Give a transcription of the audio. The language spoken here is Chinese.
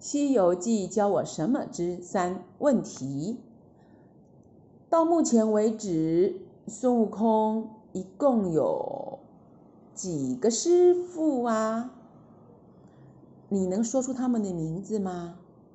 西游记教我什么之三问题。到目前为止孙悟空一共有几个师傅啊？你能说出他们的名字吗？